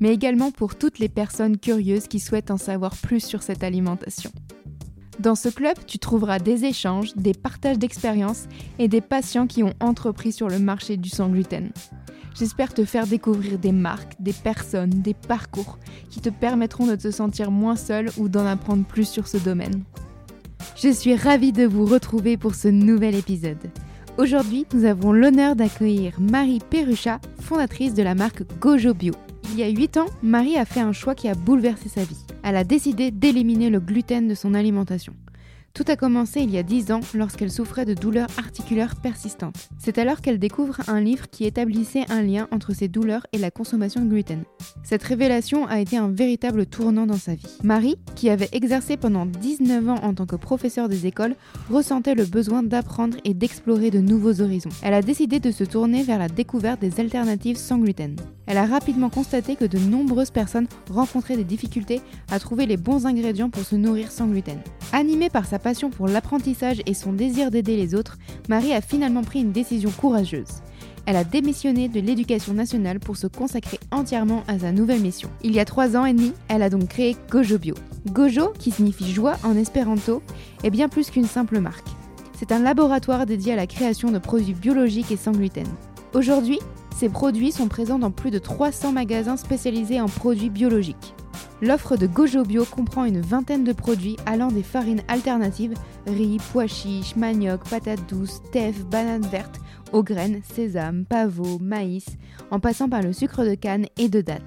mais également pour toutes les personnes curieuses qui souhaitent en savoir plus sur cette alimentation. Dans ce club, tu trouveras des échanges, des partages d'expériences et des patients qui ont entrepris sur le marché du sans gluten. J'espère te faire découvrir des marques, des personnes, des parcours qui te permettront de te sentir moins seul ou d'en apprendre plus sur ce domaine. Je suis ravie de vous retrouver pour ce nouvel épisode. Aujourd'hui, nous avons l'honneur d'accueillir Marie Perruchat, fondatrice de la marque Gojo Bio. Il y a 8 ans, Marie a fait un choix qui a bouleversé sa vie. Elle a décidé d'éliminer le gluten de son alimentation. Tout a commencé il y a 10 ans lorsqu'elle souffrait de douleurs articulaires persistantes. C'est alors qu'elle découvre un livre qui établissait un lien entre ces douleurs et la consommation de gluten. Cette révélation a été un véritable tournant dans sa vie. Marie, qui avait exercé pendant 19 ans en tant que professeure des écoles, ressentait le besoin d'apprendre et d'explorer de nouveaux horizons. Elle a décidé de se tourner vers la découverte des alternatives sans gluten. Elle a rapidement constaté que de nombreuses personnes rencontraient des difficultés à trouver les bons ingrédients pour se nourrir sans gluten. Animée par sa passion pour l'apprentissage et son désir d'aider les autres, Marie a finalement pris une décision courageuse. Elle a démissionné de l'éducation nationale pour se consacrer entièrement à sa nouvelle mission. Il y a trois ans et demi, elle a donc créé Gojo Bio. Gojo, qui signifie joie en espéranto, est bien plus qu'une simple marque. C'est un laboratoire dédié à la création de produits biologiques et sans gluten. Aujourd'hui, ces produits sont présents dans plus de 300 magasins spécialisés en produits biologiques. L'offre de Gojo Bio comprend une vingtaine de produits allant des farines alternatives, riz, pois chiches, manioc, patates douces, teff, bananes vertes, aux graines, sésame, pavot, maïs, en passant par le sucre de canne et de date.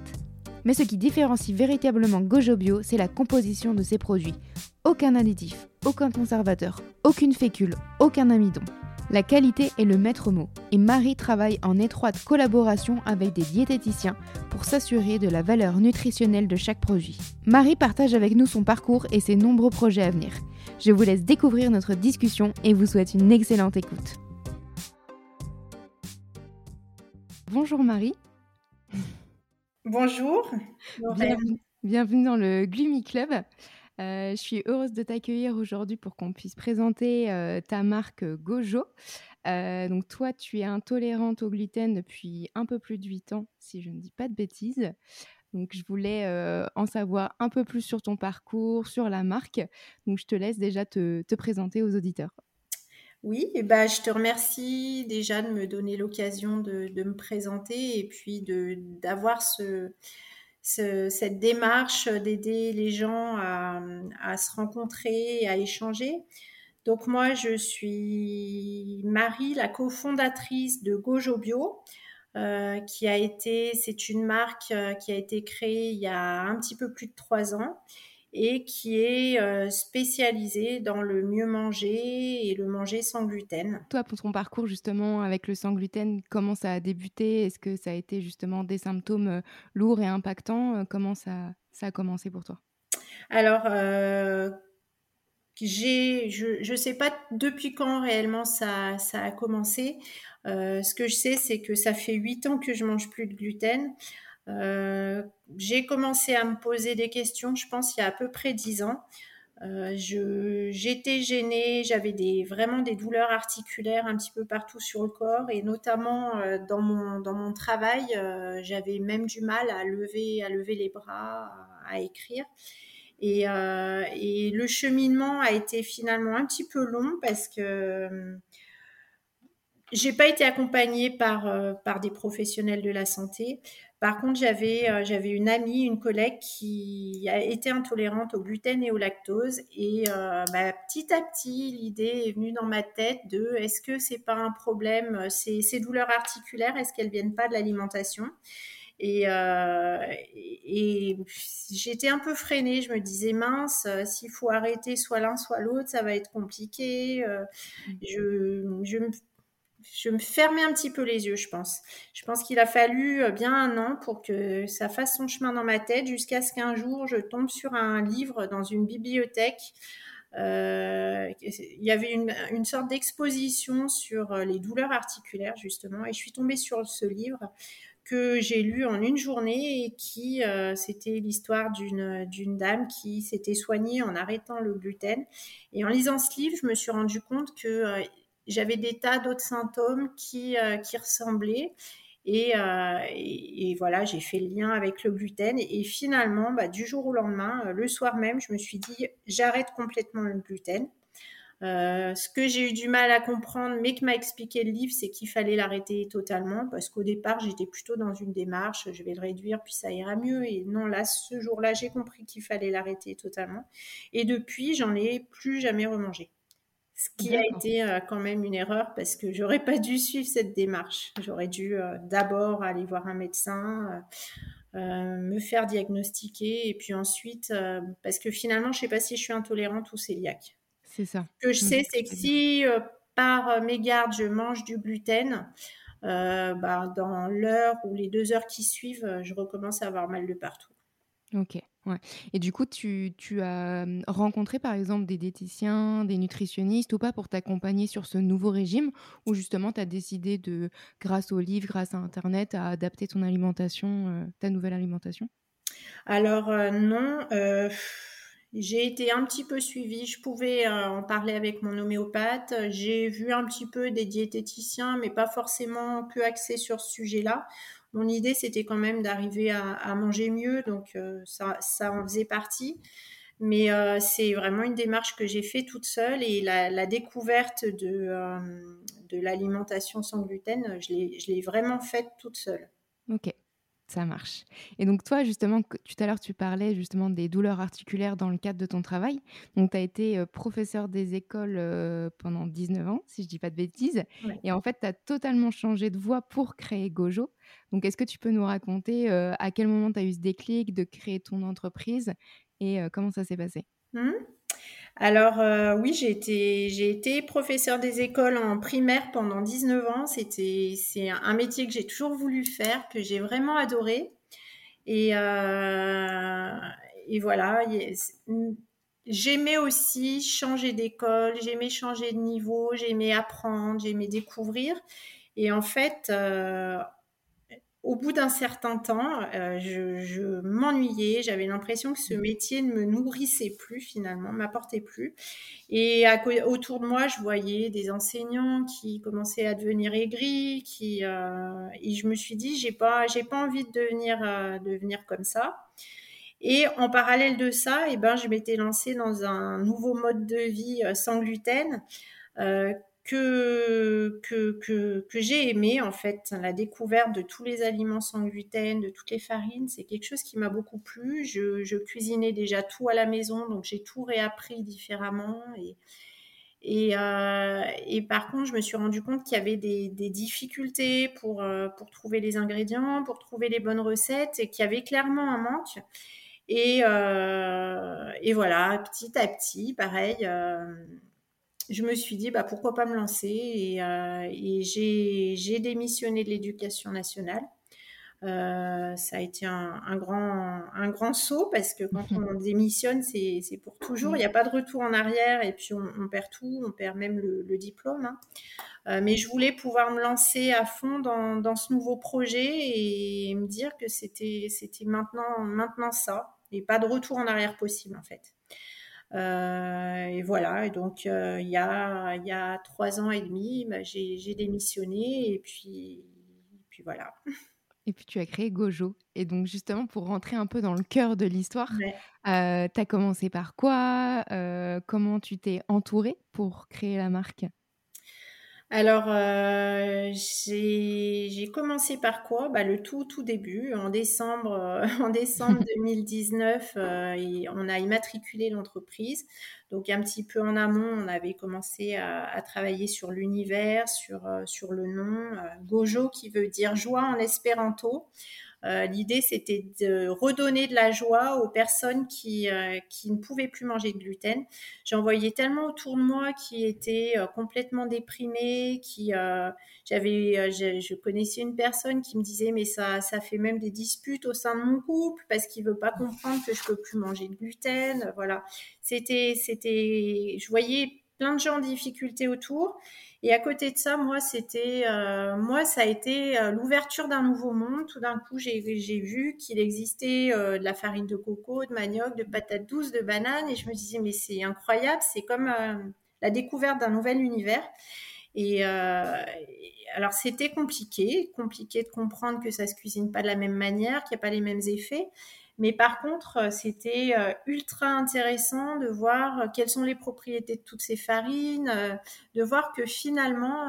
Mais ce qui différencie véritablement Gojo Bio, c'est la composition de ces produits. Aucun additif, aucun conservateur, aucune fécule, aucun amidon. La qualité est le maître mot et Marie travaille en étroite collaboration avec des diététiciens pour s'assurer de la valeur nutritionnelle de chaque produit. Marie partage avec nous son parcours et ses nombreux projets à venir. Je vous laisse découvrir notre discussion et vous souhaite une excellente écoute. Bonjour Marie. Bonjour. Bienvenue, bienvenue dans le Gloomy Club. Euh, je suis heureuse de t'accueillir aujourd'hui pour qu'on puisse présenter euh, ta marque Gojo. Euh, donc toi, tu es intolérante au gluten depuis un peu plus de 8 ans, si je ne dis pas de bêtises. Donc je voulais en savoir un peu plus sur ton parcours, sur la marque. Donc je te laisse déjà te, te présenter aux auditeurs. Oui, ben, je te remercie déjà de me donner l'occasion de, de, me présenter et puis d'avoir ce, cette démarche d'aider les gens à, se rencontrer, à échanger. Donc moi, je suis Marie, la cofondatrice de Gojo Bio, euh, qui a été, c'est une marque euh, qui a été créée il y a un petit peu plus de trois ans et qui est euh, spécialisée dans le mieux manger et le manger sans gluten. Toi, pour ton parcours justement avec le sans gluten, comment ça a débuté? Est-ce que ça a été justement des symptômes euh, lourds et impactants? Euh, Comment ça, ça a commencé pour toi? Alors, euh, j'ai, je ne sais pas depuis quand réellement ça, ça a commencé. Euh, ce que je sais, c'est que ça fait huit ans que je mange plus de gluten. Euh, j'ai commencé à me poser des questions, je pense, il y a à peu près dix ans. Euh, j'étais gênée, j'avais des, vraiment des douleurs articulaires un petit peu partout sur le corps et notamment euh, dans, mon, travail, j'avais même du mal à lever, les bras, à, écrire. Et, le cheminement a été finalement un petit peu long parce que j'ai pas été accompagnée par des professionnels de la santé. Par contre, j'avais euh, j'avais une amie, une collègue qui a été intolérante au gluten et au lactose et euh, bah, petit à petit, l'idée est venue dans ma tête de est-ce que c'est pas un problème euh, ces, ces douleurs articulaires, est-ce qu'elles viennent pas de l'alimentation et, euh, et, j'étais un peu freinée. Je me disais mince, s'il faut arrêter soit l'un soit l'autre, ça va être compliqué. Euh, je, je je me fermais un petit peu les yeux, je pense. Je pense qu'il a fallu bien un an pour que ça fasse son chemin dans ma tête jusqu'à ce qu'un jour je tombe sur un livre dans une bibliothèque. Euh, il y avait une, sorte d'exposition sur les douleurs articulaires justement et je suis tombée sur ce livre que j'ai lu en une journée et qui, euh, c'était l'histoire d'une, dame qui s'était soignée en arrêtant le gluten. Et en lisant ce livre, je me suis rendu compte que euh, j'avais des tas d'autres symptômes qui, euh, ressemblaient. Et, et, voilà, j'ai fait le lien avec le gluten. Et, finalement, bah, du jour au lendemain, le soir même, je me suis dit, j'arrête complètement le gluten. Euh, ce que j'ai eu du mal à comprendre, mais que m'a expliqué le livre, c'est qu'il fallait l'arrêter totalement parce qu'au départ, j'étais plutôt dans une démarche, je vais le réduire, puis ça ira mieux. Et non, là, ce jour-là, j'ai compris qu'il fallait l'arrêter totalement. Et depuis, j'en ai plus jamais remangé. Ce qui a été euh, quand même une erreur parce que j'aurais pas dû suivre cette démarche. J'aurais dû euh, d'abord aller voir un médecin, me faire diagnostiquer et puis ensuite, parce que finalement, je sais pas si je suis intolérante ou cœliaque. C'est ça. Ce que je mmh. sais, c'est que si euh, par euh, mégarde je mange du gluten, euh, bah, dans l'heure ou les deux heures qui suivent, je recommence à avoir mal de partout. Ok. Et du coup, tu, as mmh, rencontré par exemple des diététiciens, des nutritionnistes ou pas pour t'accompagner sur ce nouveau régime ou justement tu as décidé de, grâce aux livres, grâce à Internet, à adapter ton alimentation, ta nouvelle alimentation? Alors non. J'ai été un petit peu suivie, je pouvais euh, en parler avec mon homéopathe. J'ai vu un petit peu des diététiciens, mais pas forcément que axés sur ce sujet-là. Mon idée, c'était quand même d'arriver à, manger mieux, donc euh, ça, en faisait partie. Mais euh, c'est vraiment une démarche que j'ai fait toute seule et la, découverte de, de l'alimentation sans gluten, je l'ai vraiment faite toute seule. Ok. Ça marche. Et donc toi, justement, tout à l'heure, tu parlais justement des douleurs articulaires dans le cadre de ton travail. Donc tu as été professeur des écoles pendant 19 ans, si je dis pas de bêtises. Et en fait, tu as totalement changé de voie pour créer Gojo. Donc est-ce que tu peux nous raconter à quel moment tu as eu ce déclic de créer ton entreprise et comment ça s'est passé? Mmh. Alors oui, j'ai été, j'ai professeur des écoles en primaire pendant 19 ans. C'est un métier que j'ai toujours voulu faire, que j'ai vraiment adoré. Et, et voilà, j'aimais aussi changer d'école, j'aimais changer de niveau, j'aimais apprendre, j'aimais découvrir. Et en fait, au bout d'un certain temps, euh, je, m'ennuyais, j'avais l'impression que ce mmh. métier ne me nourrissait plus finalement, m'apportait plus. Et autour de moi, je voyais des enseignants qui commençaient à devenir aigris, qui, euh, et je me suis dit, j'ai pas, j'ai pas envie de devenir, euh, devenir comme ça. Et en parallèle de ça, eh ben, je m'étais lancée dans un nouveau mode de vie sans gluten que, que, que, j'ai aimé, en fait, la découverte de tous les aliments sans gluten, de toutes les farines, c'est quelque chose qui m'a beaucoup plu. Je, cuisinais déjà tout à la maison, donc j'ai tout réappris différemment. Et, et, euh, et, par contre, je me suis rendu compte qu'il y avait des, difficultés pour, euh, pour trouver les ingrédients, pour trouver les bonnes recettes, et qu'il y avait clairement un manque. Et, euh, et voilà, petit à petit, pareil je me suis dit bah, pourquoi pas me lancer et, euh, j'ai démissionné de l'éducation nationale. Euh, ça a été un, grand, un grand saut parce que quand on démissionne, c'est pour toujours. Il n'y a pas de retour en arrière et puis on, perd tout, on perd même le, diplôme. Hein. Euh, mais je voulais pouvoir me lancer à fond dans, dans ce nouveau projet et me dire que c'était maintenant, maintenant ça et pas de retour en arrière possible en fait. Euh, et voilà, et donc euh, il, y a, il y a trois ans et demi, bah, j'ai démissionné et puis, puis voilà. Et puis tu as créé Gojo. Et donc justement, pour rentrer un peu dans le cœur de l'histoire, euh, tu as commencé par quoi? Comment tu t'es entourée pour créer la marque? Alors, euh, j'ai commencé par quoi? Bah, Le tout, tout début, en décembre, euh, en décembre 2019, euh, on a immatriculé l'entreprise. Donc, un petit peu en amont, on avait commencé à, travailler sur l'univers, sur, sur le nom Gojo, qui veut dire joie en espéranto. L'idée, c'était de redonner de la joie aux personnes qui, qui ne pouvaient plus manger de gluten. J'en voyais tellement autour de moi qui étaient complètement déprimés, qui j'avais, je, connaissais une personne qui me disait mais ça, ça fait même des disputes au sein de mon couple parce qu'il veut pas comprendre que je peux plus manger de gluten. Voilà, c'était, c'était, je voyais plein de gens en difficulté autour. Et à côté de ça, moi, c'était, euh, moi, ça a été euh, l'ouverture d'un nouveau monde. Tout d'un coup, j'ai, vu qu'il existait euh, de la farine de coco, de manioc, de patates douces, de bananes, et je me disais, mais c'est incroyable, c'est comme la découverte d'un nouvel univers. Et alors, c'était compliqué, compliqué de comprendre que ça se cuisine pas de la même manière, qu'il n'y a pas les mêmes effets. Mais par contre, euh, c'était euh, ultra intéressant de voir euh, quelles sont les propriétés de toutes ces farines, de voir que finalement,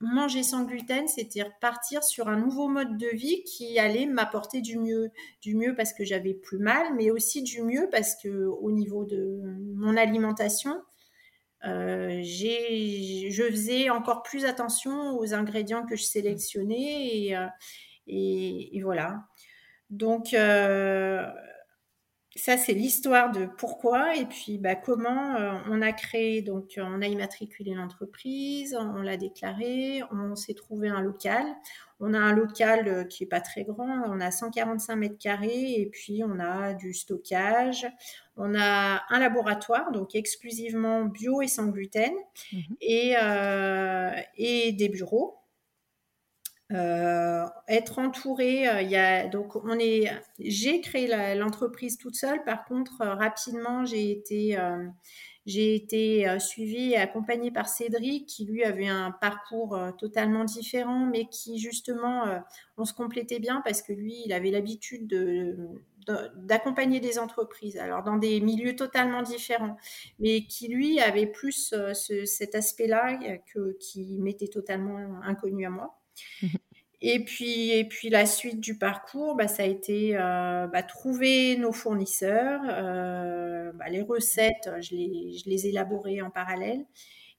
manger sans gluten, c'était repartir sur un nouveau mode de vie qui allait m'apporter du mieux. Du mieux parce que j'avais plus mal, mais aussi du mieux parce que au niveau de mon alimentation, je faisais encore plus attention aux ingrédients que je sélectionnais et voilà. Donc, euh, ça, c'est l'histoire de pourquoi et puis bah, comment euh, on a créé, donc on a immatriculé l'entreprise, on l'a déclaré, on s'est trouvé un local. On a un local euh, qui est pas très grand, on a 145 mètres carrés et puis on a du stockage, on a un laboratoire, donc exclusivement bio et sans gluten, mmh et, et des bureaux. Euh, être entouré, euh, y a donc on est, j'ai créé l'entreprise toute seule. Par contre, euh, rapidement, j'ai été j'ai été suivie et accompagnée par Cédric, qui lui avait un parcours totalement différent, mais qui justement, on se complétait bien parce que lui, il avait l'habitude de, d'accompagner des entreprises, alors dans des milieux totalement différents, mais qui lui avait plus cet aspect-là que, qui m'était totalement inconnu à moi. Et puis, et puis la suite du parcours, bah, ça a été euh, bah, trouver nos fournisseurs, euh, bah, les recettes, je les, je les élaborais en parallèle.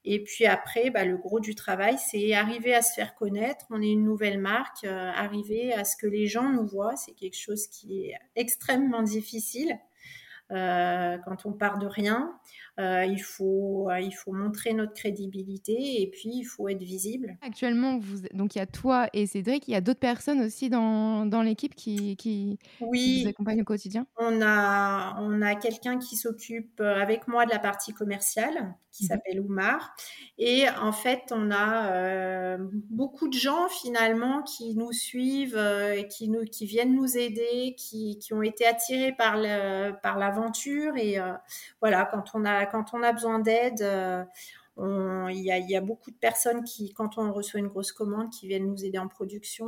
Et puis après, bah, le gros du travail, c'est arriver à se faire connaître. On est une nouvelle marque, euh, arriver à ce que les gens nous voient. C'est quelque chose qui est extrêmement difficile quand on part de rien. Euh, il, faut, euh, il faut montrer notre crédibilité et puis il faut être visible. Actuellement, vous, donc il y a toi et Cédric, il y a d'autres personnes aussi dans, dans l'équipe qui, qui, oui, vous accompagnent au quotidien? On a, on a quelqu'un qui s'occupe euh, avec moi de la partie commerciale, qui mmh s'appelle Oumar. Et en fait, on a beaucoup de gens finalement qui nous suivent, qui, nous, qui viennent nous aider, qui, qui ont été attirés par l'aventure. Par et voilà, quand on a quand on a besoin d'aide, euh, il y, a beaucoup de personnes qui, quand on reçoit une grosse commande, qui viennent nous aider en production.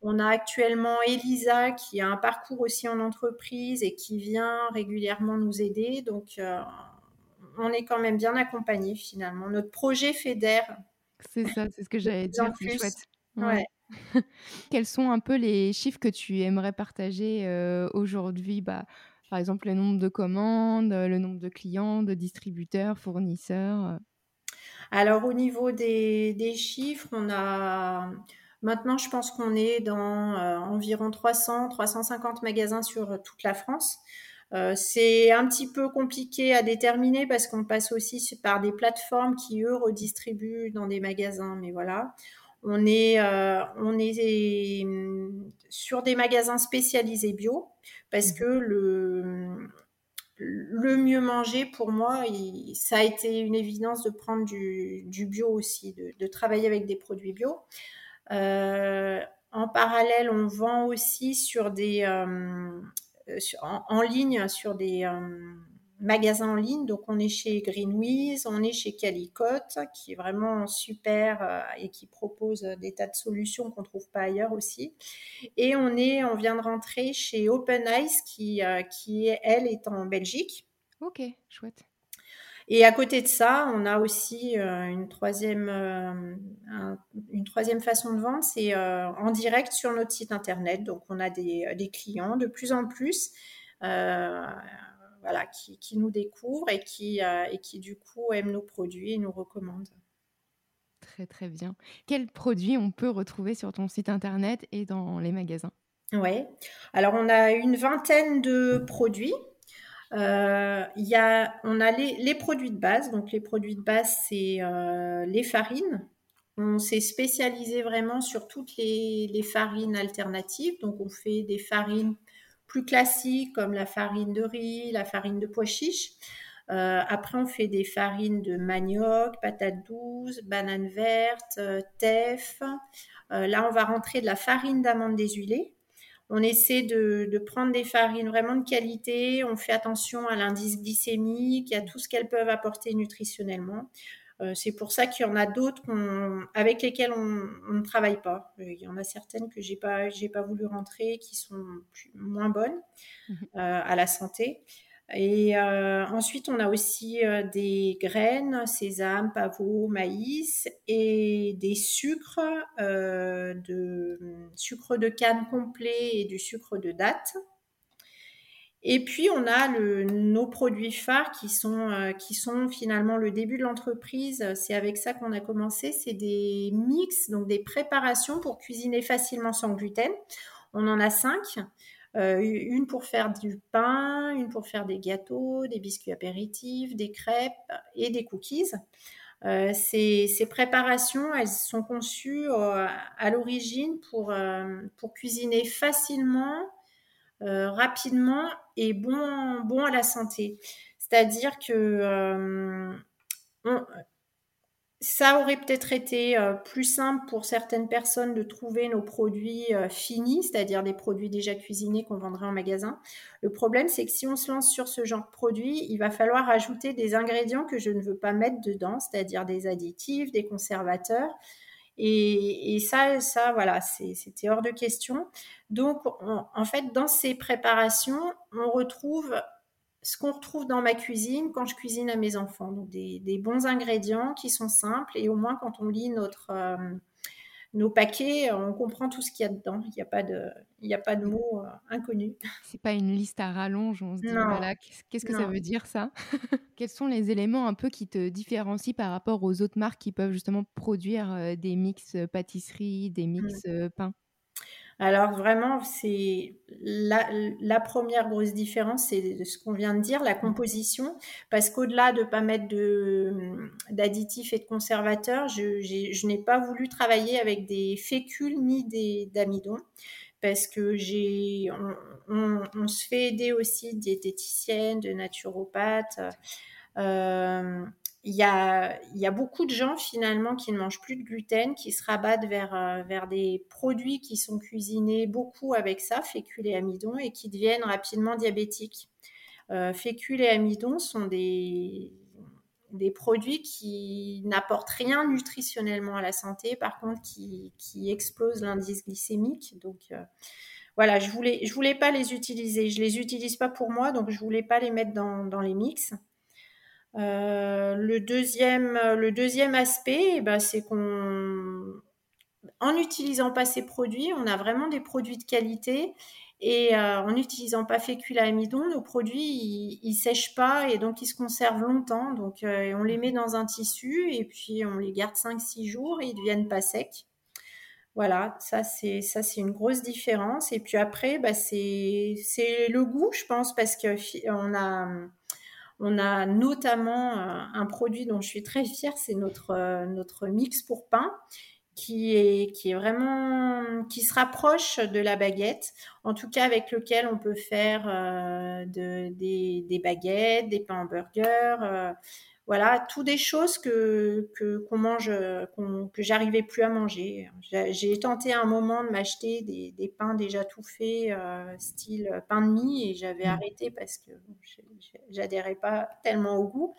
On a actuellement Elisa qui a un parcours aussi en entreprise et qui vient régulièrement nous aider. Donc, euh, on est quand même bien accompagné finalement. Notre projet fédère. C'est ça, c'est ce que j'allais dire. C'est chouette. Quels sont un peu les chiffres que tu aimerais partager euh, aujourd'hui? Bah, par exemple, le nombre de commandes, le nombre de clients, de distributeurs, fournisseurs euh. Alors, au niveau des, chiffres, on a. Maintenant, je pense qu'on est dans euh, environ 300, 350 magasins sur toute la France. Euh, c'est un petit peu compliqué à déterminer parce qu'on passe aussi par des plateformes qui, eux, redistribuent dans des magasins. Mais voilà, on est, on est sur des magasins spécialisés bio parce que le, le mieux manger pour moi, ça a été une évidence de prendre du, bio aussi, de, travailler avec des produits bio. Euh, en parallèle, on vend aussi sur des, euh, en, ligne sur des, euh, magasin en ligne. Donc, on est chez Greenwiz, on est chez Calicote, qui est vraiment super euh, et qui propose des tas de solutions qu'on ne trouve pas ailleurs aussi. Et on, est, on vient de rentrer chez Open Eyes, qui, euh, qui elle, est en Belgique. Ok, chouette. Et à côté de ça, on a aussi euh, une, troisième, une troisième façon de vendre, c'est en direct sur notre site internet. Donc, on a des, des clients de plus en plus voilà, qui, nous découvrent et qui, euh, et qui du coup aiment nos produits et nous recommandent. Très très bien. Quels produits on peut retrouver sur ton site internet et dans les magasins? Ouais. Alors, on a une vingtaine de produits. Euh, y a, on a les, les produits de base. Donc, les produits de base, c'est euh, les farines. On s'est spécialisé vraiment sur toutes les, les farines alternatives. Donc, on fait des farines plus classiques comme la farine de riz, la farine de pois chiche. Euh, après, on fait des farines de manioc, patates douces, bananes vertes, euh, teff. Euh, là, on va rentrer de la farine d'amande déshuilée. On essaie de, de, prendre des farines vraiment de qualité. On fait attention à l'indice glycémique, à tout ce qu'elles peuvent apporter nutritionnellement. Euh, c'est pour ça qu'il y en a d'autres avec lesquelles on, on, ne travaille pas. Il y en a certaines que j'ai pas, j'ai pas voulu rentrer, qui sont plus, moins bonnes mmh euh, à la santé. Et euh, ensuite, on a aussi euh, des graines, sésame, pavot, maïs et des sucres, euh, de sucre de canne complet et du sucre de date. Et puis, on a le, nos produits phares qui sont, euh, qui sont finalement le début de l'entreprise. C'est avec ça qu'on a commencé. C'est des mix, donc des préparations pour cuisiner facilement sans gluten. On en a cinq. Euh, une pour faire du pain, une pour faire des gâteaux, des biscuits apéritifs, des crêpes et des cookies. Euh, ces, ces, préparations, elles sont conçues euh, à l'origine pour, euh, pour cuisiner facilement, rapidement et bon, à la santé. C'est-à-dire que euh, ça aurait peut-être été euh, plus simple pour certaines personnes de trouver nos produits euh, finis, c'est-à-dire des produits déjà cuisinés qu'on vendrait en magasin. Le problème, c'est que si on se lance sur ce genre de produit, il va falloir ajouter des ingrédients que je ne veux pas mettre dedans, c'est-à-dire des additifs, des conservateurs. Et, et ça, ça, voilà, c'était hors de question. Donc, on, en fait, dans ces préparations, on retrouve ce qu'on retrouve dans ma cuisine quand je cuisine à mes enfants. Donc des, des, bons ingrédients qui sont simples et au moins quand on lit notre, euh, nos paquets, on comprend tout ce qu'il y a dedans. Il n'y a pas de, il a pas de mots euh, inconnus. C'est pas une liste à rallonge, on se dit, non. voilà, qu'est-ce que non. ça veut dire ça? Quels sont les éléments un peu qui te différencient par rapport aux autres marques qui peuvent justement produire euh, des mix pâtisserie, des mix mmh. pain? Alors vraiment, c'est la, première grosse différence, c'est ce qu'on vient de dire, la composition, parce qu'au-delà de pas mettre d'additifs et de conservateurs, je, n'ai pas voulu travailler avec des fécules ni d'amidon, parce que j'ai, on, se fait aider aussi de diététiciennes, de naturopathes. Euh, il y a, beaucoup de gens finalement qui ne mangent plus de gluten, qui se rabattent vers, euh, vers des produits qui sont cuisinés beaucoup avec ça, fécule et amidon, et qui deviennent rapidement diabétiques. Euh, fécule et amidon sont des, produits qui n'apportent rien nutritionnellement à la santé, par contre qui, explosent l'indice glycémique. Donc euh, voilà, je voulais, je voulais pas les utiliser. Je les utilise pas pour moi, donc je voulais pas les mettre dans les mix. Euh, le, deuxième, le deuxième aspect, eh ben, c'est qu'on, en n'utilisant pas ces produits, on a vraiment des produits de qualité. Et euh, en n'utilisant pas fécule amidon, nos produits, ils, sèchent pas et donc ils se conservent longtemps. Donc euh, on les met dans un tissu et puis on les garde 5-6 jours et ils deviennent pas secs. Voilà, ça c'est ça c'est une grosse différence. Et puis après, bah, c'est c'est le goût, je pense, parce que on a on a notamment euh, un produit dont je suis très fière, c'est notre, euh, notre mix pour pain. Qui est, qui est vraiment qui se rapproche de la baguette, en tout cas avec lequel on peut faire euh, de, des, baguettes, des pains en burger, euh, voilà, tout des choses que qu'on mange, qu que j'arrivais plus à manger. J'ai tenté un moment de m'acheter des, des, pains déjà tout faits, euh, style pain de mie, et j'avais mmh. arrêté parce que j'adhérais pas tellement au goût.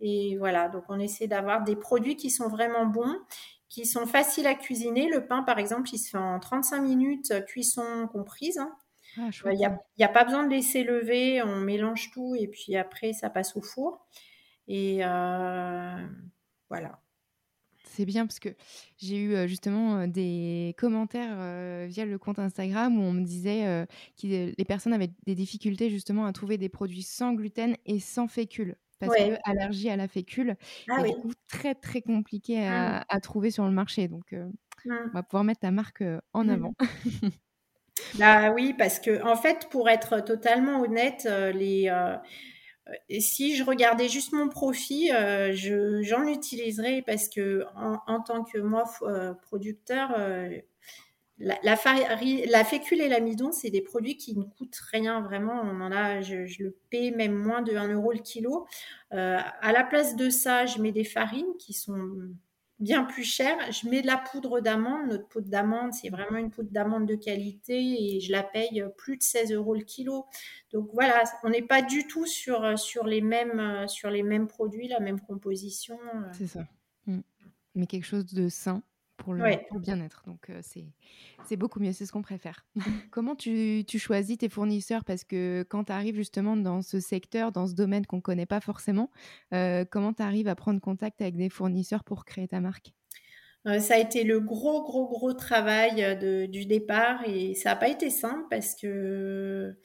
Et voilà, donc on essaie d'avoir des produits qui sont vraiment bons, qui sont faciles à cuisiner. Le pain, par exemple, il se fait en 35 minutes, cuisson comprise. Hein. Il ah, n'y a, a, pas besoin de laisser lever, on mélange tout et puis après ça passe au four. Et euh, voilà. C'est bien parce que j'ai eu justement des commentaires via le compte Instagram où on me disait que les personnes avaient des difficultés justement à trouver des produits sans gluten et sans fécule parce ouais. que allergie à la fécule ah, est oui. du coup très très compliqué à, mmh. à, trouver sur le marché. Donc mmh. on va pouvoir mettre ta marque en mmh. avant. Bah oui, parce que en fait, pour être totalement honnête, les si je regardais juste mon profit, j'en utiliserais parce que en, tant que moi producteur, la, fécule et l'amidon, c'est des produits qui ne coûtent rien vraiment. On en a, je, le paie même moins de 1 euro le kilo. Euh, à la place de ça, je mets des farines qui sont bien plus chères. Je mets de la poudre d'amande. Notre poudre d'amande, c'est vraiment une poudre d'amande de qualité et je la paye plus de 16 euros le kilo. Donc voilà, on n'est pas du tout sur, sur, les mêmes, sur les mêmes produits, la même composition. C'est ça. Mm. Mais quelque chose de sain pour le, bien-être. Donc, c'est beaucoup mieux, c'est ce qu'on préfère. Comment tu, choisis tes fournisseurs? Parce que quand tu arrives justement dans ce secteur, dans ce domaine qu'on ne connaît pas forcément, comment tu arrives à prendre contact avec des fournisseurs pour créer ta marque? Ça a été le gros, gros, gros travail du départ et ça n'a pas été simple parce que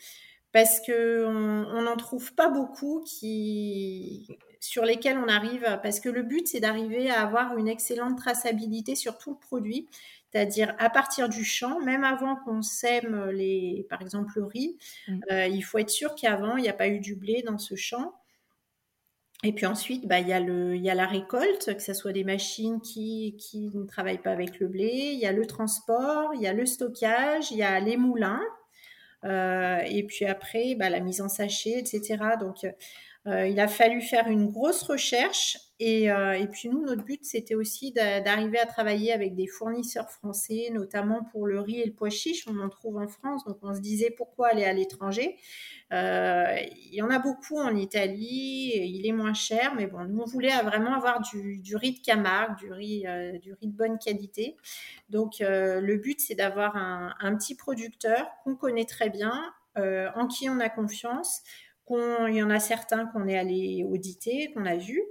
parce que on n'en trouve pas beaucoup qui sur lesquels on arrive, parce que le but, c'est d'arriver à avoir une excellente traçabilité sur tout le produit, c'est-à-dire à partir du champ, même avant qu'on sème, les, par exemple, le riz, mm. euh, il faut être sûr qu'avant, il n'y a pas eu du blé dans ce champ. Et puis ensuite, bah, il, y a le, il y a la récolte, que ce soit des machines qui, qui ne travaillent pas avec le blé, il y a le transport, il y a le stockage, il y a les moulins, euh, et puis après, bah, la mise en sachet, etc. Donc, euh, il a fallu faire une grosse recherche et, euh, puis nous, notre but, c'était aussi d'arriver à travailler avec des fournisseurs français, notamment pour le riz et le pois chiche. On en trouve en France, donc on se disait pourquoi aller à l'étranger. Euh, il y en a beaucoup en Italie, il est moins cher, mais bon, nous on voulait vraiment avoir du, riz de Camargue, du riz, du riz de bonne qualité. Donc le but, c'est d'avoir un, petit producteur qu'on connaît très bien, en qui on a confiance il y en a certains qu'on est allé auditer, qu'on a vu,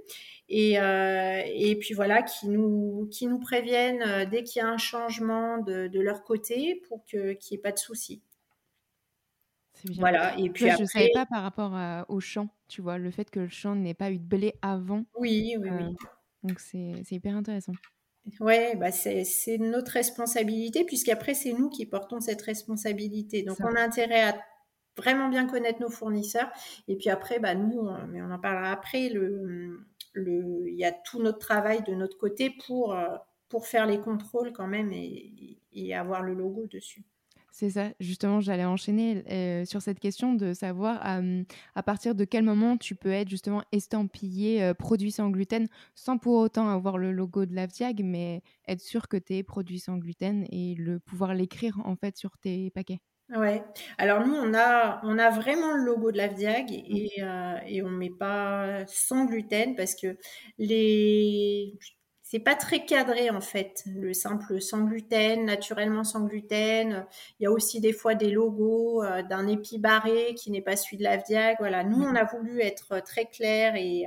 et, euh, et, puis voilà, qui nous, qui nous préviennent euh, dès qu'il y a un changement de, de leur côté pour qu'il n'y ait pas de soucis. Voilà, et puis après... Je ne savais pas par rapport au champ, tu vois, le fait que le champ n'ait pas eu de blé avant. Oui, oui, oui. Euh, donc c'est hyper intéressant. Oui, bah c'est notre responsabilité, puisqu'après, c'est nous qui portons cette responsabilité. Donc, on a intérêt à vraiment bien connaître nos fournisseurs. Et puis après, bah, nous, mais on en parlera après, le, le, il y a tout notre travail de notre côté pour, euh, pour faire les contrôles quand même et, avoir le logo dessus. C'est ça, justement, j'allais enchaîner euh, sur cette question de savoir à partir de quel moment tu peux être justement estampillé euh, produit sans gluten sans pour autant avoir le logo de l'Avdiag, mais être sûr que tu es produit sans gluten et le pouvoir l'écrire en fait sur tes paquets. Ouais. Alors nous, on a, on a vraiment le logo de l'Avdiag et, euh, et on met pas sans gluten parce que les, c'est pas très cadré en fait. Le simple sans gluten, naturellement sans gluten. Il y a aussi des fois des logos euh, d'un épi barré qui n'est pas celui de l'Avdiag. Voilà. Nous, on a voulu être très clair et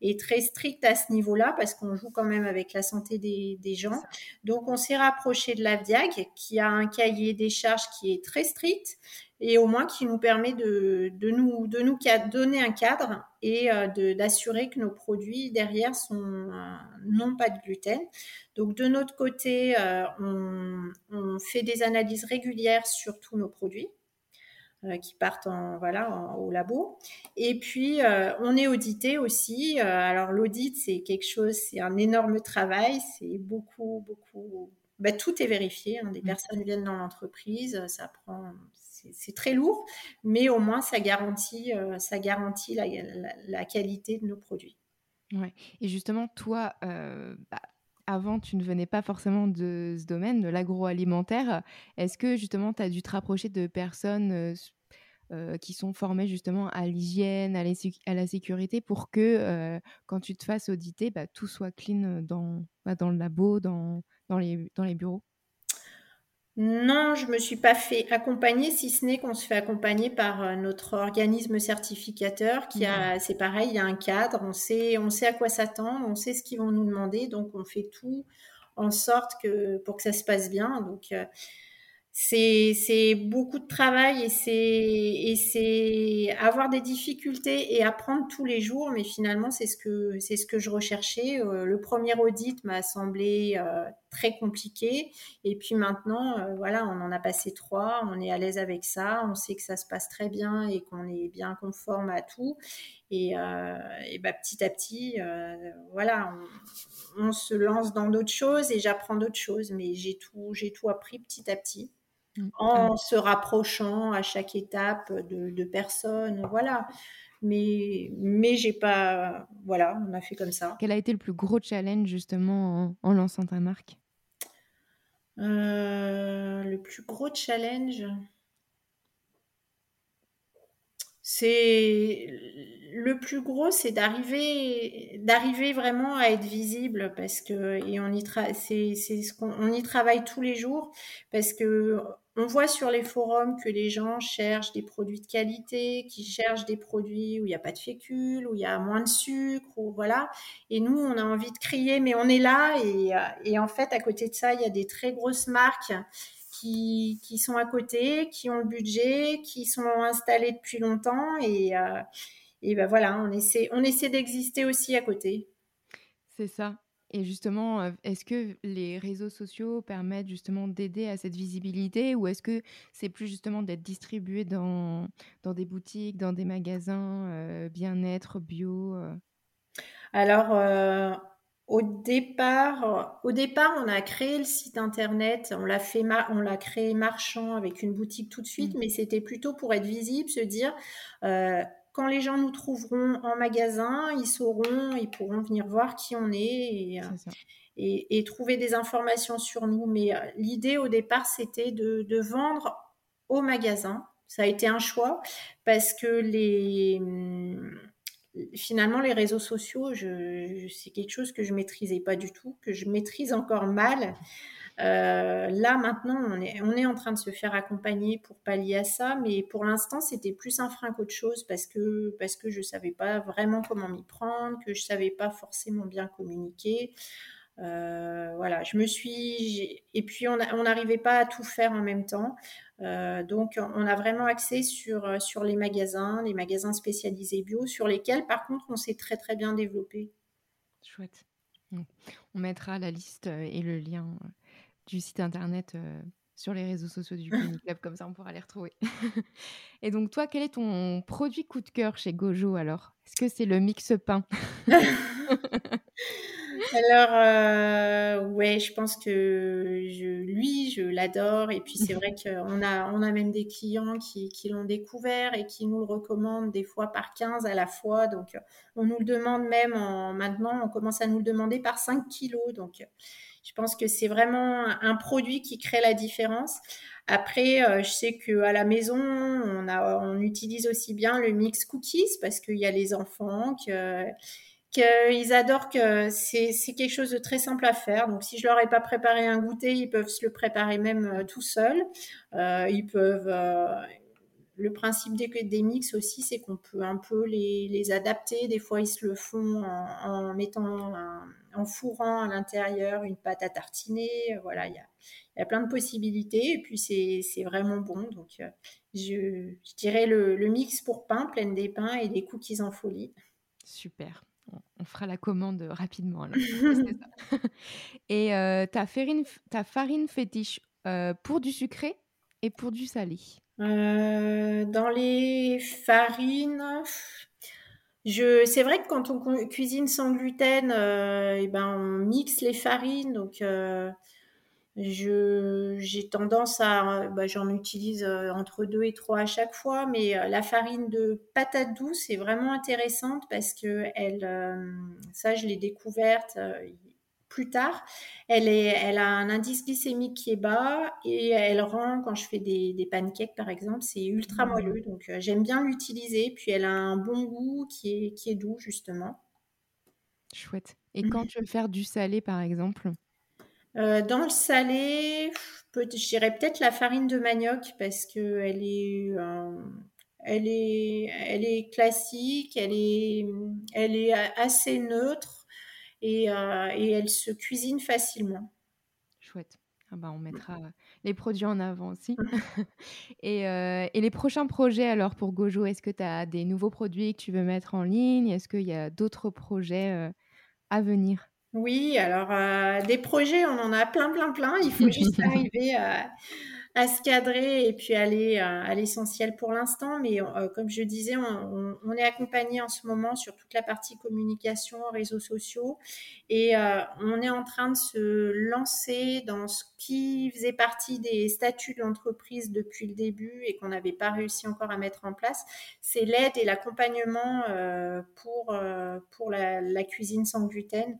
est très strict à ce niveau-là parce qu'on joue quand même avec la santé des, des gens. Donc on s'est rapproché de l'AVDIAG qui a un cahier des charges qui est très strict et au moins qui nous permet de, de nous, de nous donner un cadre et euh, d'assurer que nos produits derrière sont euh, non pas de gluten. Donc de notre côté, euh, on, on fait des analyses régulières sur tous nos produits. Euh, qui partent en, voilà, au labo. Et puis, euh, on est audité aussi. Euh, alors, l'audit, c'est quelque chose, c'est un énorme travail. C'est beaucoup, beaucoup. Bah, tout est vérifié. Hein. Des mmh. personnes viennent dans l'entreprise. Ça prend. C'est très lourd, mais au moins, ça garantit, ça garantit la, la, qualité de nos produits. Ouais. Et justement, toi, bah, avant, tu ne venais pas forcément de ce domaine, de l'agroalimentaire. Est-ce que justement, tu as dû te rapprocher de personnes qui sont formées justement à l'hygiène, à, la sécurité, pour que quand tu te fasses auditer, bah, tout soit clean dans, bah, dans le labo, dans les bureaux? Non, je me suis pas fait accompagner, si ce n'est qu'on se fait accompagner par euh, notre organisme certificateur qui a, c'est pareil, il y a un cadre, on sait, on sait à quoi s'attendre, on sait ce qu'ils vont nous demander, donc on fait tout en sorte que pour que ça se passe bien. Donc euh, c'est beaucoup de travail et c'est et c'est avoir des difficultés et apprendre tous les jours, mais finalement c'est ce que c'est ce que je recherchais. Euh, le premier audit m'a semblé très compliqué. Et puis maintenant, euh, voilà, on en a passé trois, on est à l'aise avec ça, on sait que ça se passe très bien et qu'on est bien conforme à tout. Et, et bah, petit à petit, voilà, on, se lance dans d'autres choses et j'apprends d'autres choses. Mais j'ai tout, j'ai tout appris petit à petit mmh. en se rapprochant à chaque étape de, de personnes. Voilà. Mais, mais j'ai pas. Voilà, on a fait comme ça. Quel a été le plus gros challenge justement en, lançant ta marque? Euh, Le plus gros challenge? C'est le plus gros, c'est d'arriver, d'arriver vraiment à être visible parce que et on y qu'on y travaille tous les jours parce que on voit sur les forums que les gens cherchent des produits de qualité, qui cherchent des produits où il n'y a pas de fécule, où il y a moins de sucre, voilà. Et nous, on a envie de crier, mais on est là. Et, et en fait, à côté de ça, il y a des très grosses marques qui, qui, sont à côté, qui ont le budget, qui sont installés depuis longtemps et, euh, et ben voilà, on essaie, on essaie d'exister aussi à côté. C'est ça. Et justement, euh, est-ce que les réseaux sociaux permettent justement d'aider à cette visibilité ou est-ce que c'est plus justement d'être distribué dans, dans des boutiques, dans des magasins euh, bien-être, bio Alors, au départ, au départ, on a créé le site internet, on l'a fait, on l'a créé marchand avec une boutique tout de suite, mmh. mais c'était plutôt pour être visible, se dire euh, quand les gens nous trouveront en magasin, ils sauront, ils pourront venir voir qui on est et, et, trouver des informations sur nous. Mais euh, l'idée au départ, c'était de, de vendre au magasin. Ça a été un choix parce que les finalement, les réseaux sociaux, c'est quelque chose que je maîtrisais pas du tout, que je maîtrise encore mal. Euh, là, maintenant, on est, en train de se faire accompagner pour pallier à ça, mais pour l'instant, c'était plus un frein qu'autre chose parce que, parce que je savais pas vraiment comment m'y prendre, que je savais pas forcément bien communiquer. Euh, voilà, je me suis. Et puis, on n'arrivait pas à tout faire en même temps. Euh, donc, on a vraiment axé sur, euh, sur les magasins, les magasins spécialisés bio, sur lesquels, par contre, on s'est très, très bien développé. Chouette. On mettra la liste et le lien du site internet sur les réseaux sociaux du Pony Club, comme ça on pourra les retrouver. et donc, toi, quel est ton produit coup de cœur chez Gojo alors? Est-ce que c'est le mix pain? Alors, euh, ouais, je pense que je, lui, je l'adore. Et puis, c'est vrai qu'on a, on a même des clients qui, qui l'ont découvert et qui nous le recommandent des fois par 15 à la fois. Donc, on nous le demande même en, maintenant, on commence à nous le demander par 5 kilos. Donc, je pense que c'est vraiment un produit qui crée la différence. Après, euh, je sais qu'à la maison, on, a, on utilise aussi bien le mix cookies parce qu'il y a les enfants que qu'ils adorent que c'est quelque chose de très simple à faire. Donc, si je leur ai pas préparé un goûter, ils peuvent se le préparer même euh, tout seuls. Euh, ils peuvent. Euh, le principe des, des mix aussi, c'est qu'on peut un peu les, les, adapter. Des fois, ils se le font en, mettant, en fourrant à l'intérieur une pâte à tartiner. Voilà, il y a, y a, plein de possibilités. Et puis, c'est vraiment bon. Donc, je, je dirais le, le, mix pour pain, pleine des pains et des cookies en folie. Super on fera la commande rapidement. et euh, ta, farine, ta farine fétiche euh, pour du sucré et pour du salé? Euh, Dans les farines, je, c'est vrai que quand on cuisine sans gluten, et eh ben on mixe les farines. Donc j'ai tendance à, bah, j'en utilise euh, entre deux et trois à chaque fois, mais euh, la farine de patate douce est vraiment intéressante parce que elle, euh, ça je l'ai découverte plus tard. Elle est, elle a un indice glycémique qui est bas et elle rend quand je fais des, des pancakes par exemple, c'est ultra mmh. moelleux. Donc j'aime bien l'utiliser. Puis elle a un bon goût qui est, qui est doux justement. Chouette. Et quand tu veux faire du salé par exemple? Euh, dans le salé, je dirais peut-être la farine de manioc parce que elle est, euh, elle est, elle est classique, elle est, elle est assez neutre et, euh, et elle se cuisine facilement. Chouette. Ah bah on mettra les produits en avant aussi. et, et, les prochains projets alors pour Gojo, est-ce que tu as des nouveaux produits que tu veux mettre en ligne? Est-ce qu'il y a d'autres projets à venir? Oui, alors des projets, on en a plein, plein, plein. Il faut juste arriver à, à se cadrer et puis aller à, l'essentiel pour l'instant. Mais euh, comme je disais, on, est accompagné en ce moment sur toute la partie communication, réseaux sociaux, et euh, on est en train de se lancer dans ce qui faisait partie des statuts de l'entreprise depuis le début et qu'on n'avait pas réussi encore à mettre en place. C'est l'aide et l'accompagnement euh, pour, pour la, la cuisine sans gluten.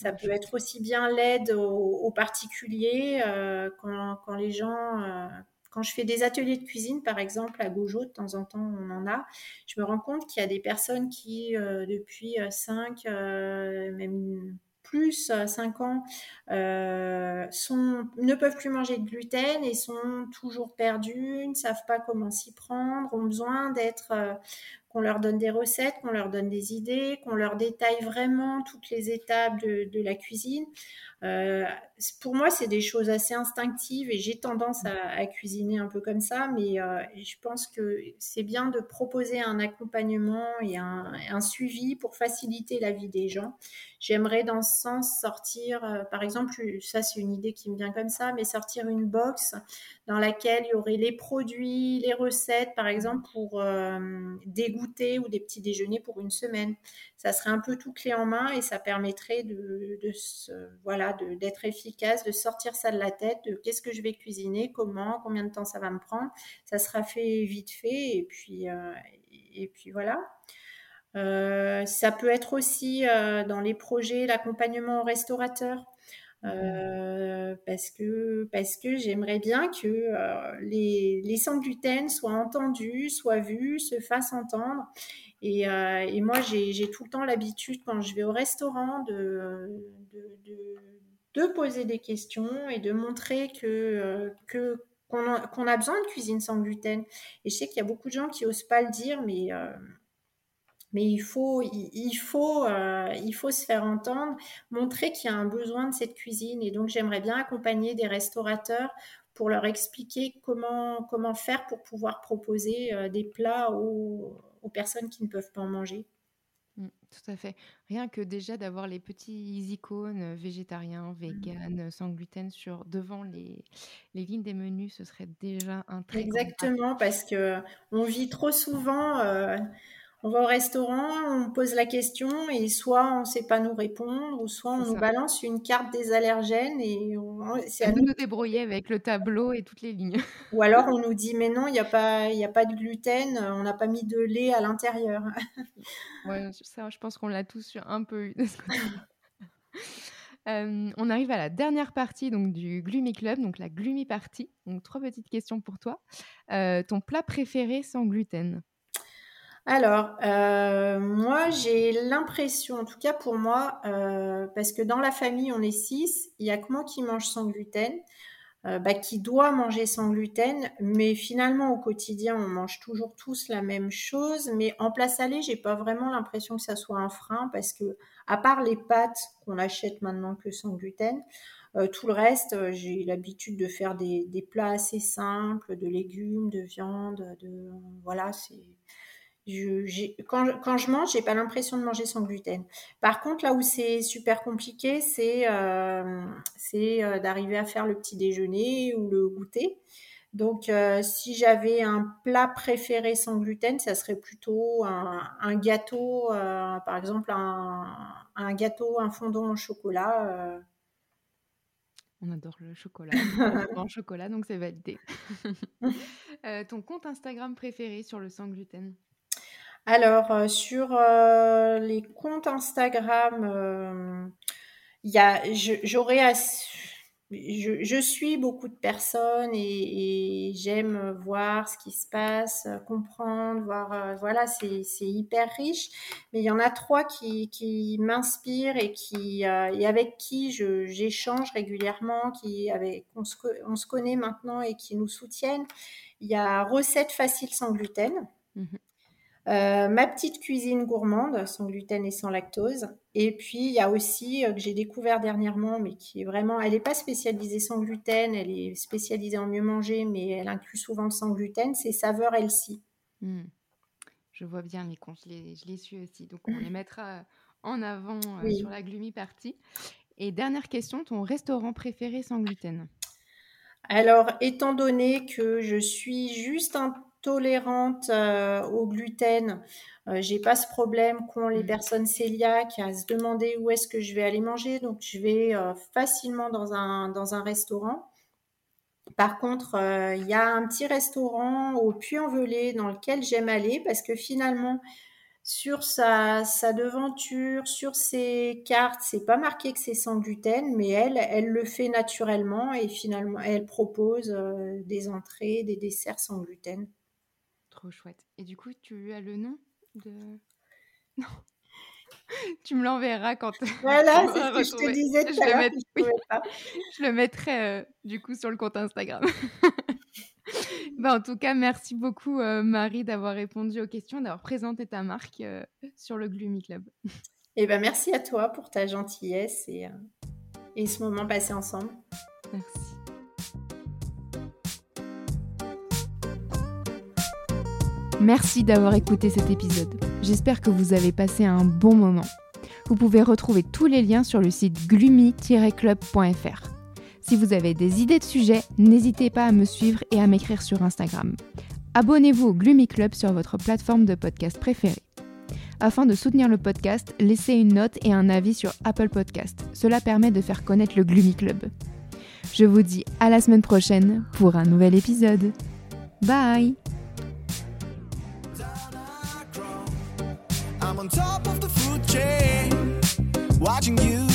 Ça peut être aussi bien l'aide aux, particuliers euh, quand, les gens, euh, quand je fais des ateliers de cuisine, par exemple, à Gojo, de temps en temps, on en a, je me rends compte qu'il y a des personnes qui, euh, depuis 5, même plus 5 ans, sont, ne peuvent plus manger de gluten et sont toujours perdus, ne savent pas comment s'y prendre, ont besoin d'être qu'on leur donne des recettes, qu'on leur donne des idées, qu'on leur détaille vraiment toutes les étapes de, la cuisine. Euh, pour moi, c'est des choses assez instinctives et j'ai tendance à, cuisiner un peu comme ça, mais euh, je pense que c'est bien de proposer un accompagnement et un, suivi pour faciliter la vie des gens. J'aimerais dans ce sens sortir, euh, par exemple, ça c'est une idée qui me vient comme ça, mais sortir une box dans laquelle il y aurait les produits, les recettes, par exemple, pour des ou des petits déjeuners pour une semaine. Ça serait un peu tout clé en main et ça permettrait de, voilà, d'être efficace de sortir ça de la tête, de qu'est-ce que je vais cuisiner, comment, combien de temps ça va me prendre. Ça sera fait vite fait et puis, euh, et puis voilà. Euh, ça peut être aussi euh, dans les projets l'accompagnement au restaurateur. parce que, parce que j'aimerais bien que les, les sans gluten soient entendus, soient vus, se fassent entendre. Et, et moi, j'ai tout le temps l'habitude, quand je vais au restaurant, de, de, de poser des questions et de montrer que, euh, que qu'on a, besoin de cuisine sans gluten. Et je sais qu'il y a beaucoup de gens qui osent pas le dire, mais euh, mais il faut, il, faut, euh, il faut se faire entendre, montrer qu'il y a un besoin de cette cuisine. Et donc, j'aimerais bien accompagner des restaurateurs pour leur expliquer comment, comment faire pour pouvoir proposer des plats aux, aux personnes qui ne peuvent pas en manger. Mmh, tout à fait. Rien que déjà d'avoir les petits icônes végétariens, mmh. véganes, sans gluten sur devant les, les lignes des menus, ce serait déjà un très Exactement, parce que on vit trop souvent on va au restaurant, on pose la question et soit on ne sait pas nous répondre, ou soit on nous balance une carte des allergènes et c'est à nous de nous débrouiller avec le tableau et toutes les lignes. Ou alors on nous dit mais non, il n'y a, pas, a pas de gluten, on n'a pas mis de lait à l'intérieur. ouais, ça, je pense qu'on l'a tous un peu eu. Euh, on arrive à la dernière partie donc du Gloomy Club, donc la Gloomy Party. Donc trois petites questions pour toi. Euh, ton plat préféré sans gluten? Alors, euh, moi, j'ai l'impression, en tout cas pour moi, euh, parce que dans la famille, on est six, il n'y a que moi qui mange sans gluten, euh, bah, qui doit manger sans gluten, mais finalement, au quotidien, on mange toujours tous la même chose. Mais en place salée, j'ai pas vraiment l'impression que ça soit un frein, parce que, à part les pâtes qu'on achète maintenant que sans gluten, tout le reste, j'ai l'habitude de faire des, des, plats assez simples, de légumes, de viande, de voilà, c'est quand, je mange, j'ai pas l'impression de manger sans gluten. Par contre, là où c'est super compliqué, c'est euh, euh, d'arriver à faire le petit déjeuner ou le goûter. Donc, euh, si j'avais un plat préféré sans gluten, ça serait plutôt un, gâteau, par exemple un, gâteau, un fondant au chocolat. On adore le chocolat, en chocolat, donc c'est validé. ton compte Instagram préféré sur le sans gluten? Alors, euh, sur euh, les comptes Instagram, euh, je, suis beaucoup de personnes et, j'aime voir ce qui se passe, comprendre, voir, voilà, c'est, hyper riche. Mais il y en a trois qui, m'inspirent et, avec qui j'échange régulièrement, qui, on, se, on se connaît maintenant et qui nous soutiennent. Il y a Recettes faciles sans gluten. Mmh euh, ma petite cuisine gourmande, sans gluten et sans lactose. Et puis, il y a aussi, euh, que j'ai découvert dernièrement, mais qui est vraiment, elle n'est pas spécialisée sans gluten, elle est spécialisée en mieux manger, mais elle inclut souvent le sans gluten, c'est Saveur Elsie. Mmh. je vois bien les comptes, je les, je les suis aussi. Donc, on les mettra en avant euh, Oui. sur la Gloomy Party. Et dernière question, ton restaurant préféré sans gluten? Alors, étant donné que je suis juste intolérante euh, au gluten, euh, j'ai pas ce problème qu'ont les Mm. personnes cœliaques à se demander où est-ce que je vais aller manger. Donc, je vais euh, facilement dans un, dans un restaurant. Par contre, il y a un petit restaurant au Puy-en-Velay dans lequel j'aime aller parce que finalement, sur sa, sa devanture, sur ses cartes, c'est pas marqué que c'est sans gluten, mais elle, elle le fait naturellement et finalement, elle propose des entrées, des desserts sans gluten. Trop chouette. Et du coup, tu as le nom de... Non. tu me l'enverras quand Voilà, c'est ce que je te disais tout Je à le l'heure. mets- que je oui. trouvais pas. Je le mettrai euh, du coup sur le compte Instagram. Bah, en tout cas, merci beaucoup euh, Marie d'avoir répondu aux questions, d'avoir présenté ta marque euh, sur le Gloomy Club. Et ben, merci à toi pour ta gentillesse et, euh, et ce moment passé ensemble. Merci. Merci d'avoir écouté cet épisode. J'espère que vous avez passé un bon moment. Vous pouvez retrouver tous les liens sur le site gloomy-club.fr. Si vous avez des idées de sujets, n'hésitez pas à me suivre et à m'écrire sur Instagram. Abonnez-vous au Gloomy Club sur votre plateforme de podcast préférée. Afin de soutenir le podcast, laissez une note et un avis sur Apple Podcast. Cela permet de faire connaître le Gloomy Club. Je vous dis à la semaine prochaine pour un nouvel épisode. Bye On top of the food chain, watching you